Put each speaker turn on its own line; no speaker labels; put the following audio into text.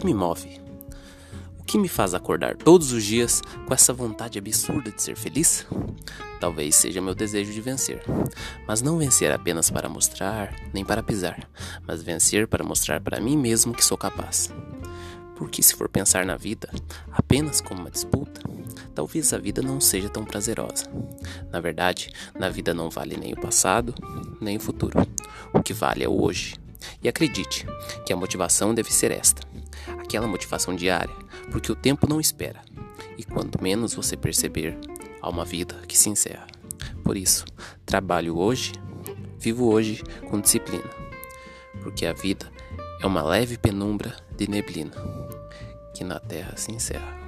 que me move? O que me faz acordar todos os dias com essa vontade absurda de ser feliz? Talvez seja meu desejo de vencer. Mas não vencer apenas para mostrar, nem para pisar, mas vencer para mostrar para mim mesmo que sou capaz. Porque se for pensar na vida apenas como uma disputa, talvez a vida não seja tão prazerosa. Na verdade, na vida não vale nem o passado, nem o futuro. O que vale é o hoje. E acredite que a motivação deve ser esta: aquela motivação diária, porque o tempo não espera. E quanto menos você perceber, há uma vida que se encerra. Por isso, trabalho hoje, vivo hoje com disciplina, porque a vida é uma leve penumbra de neblina que na terra se encerra.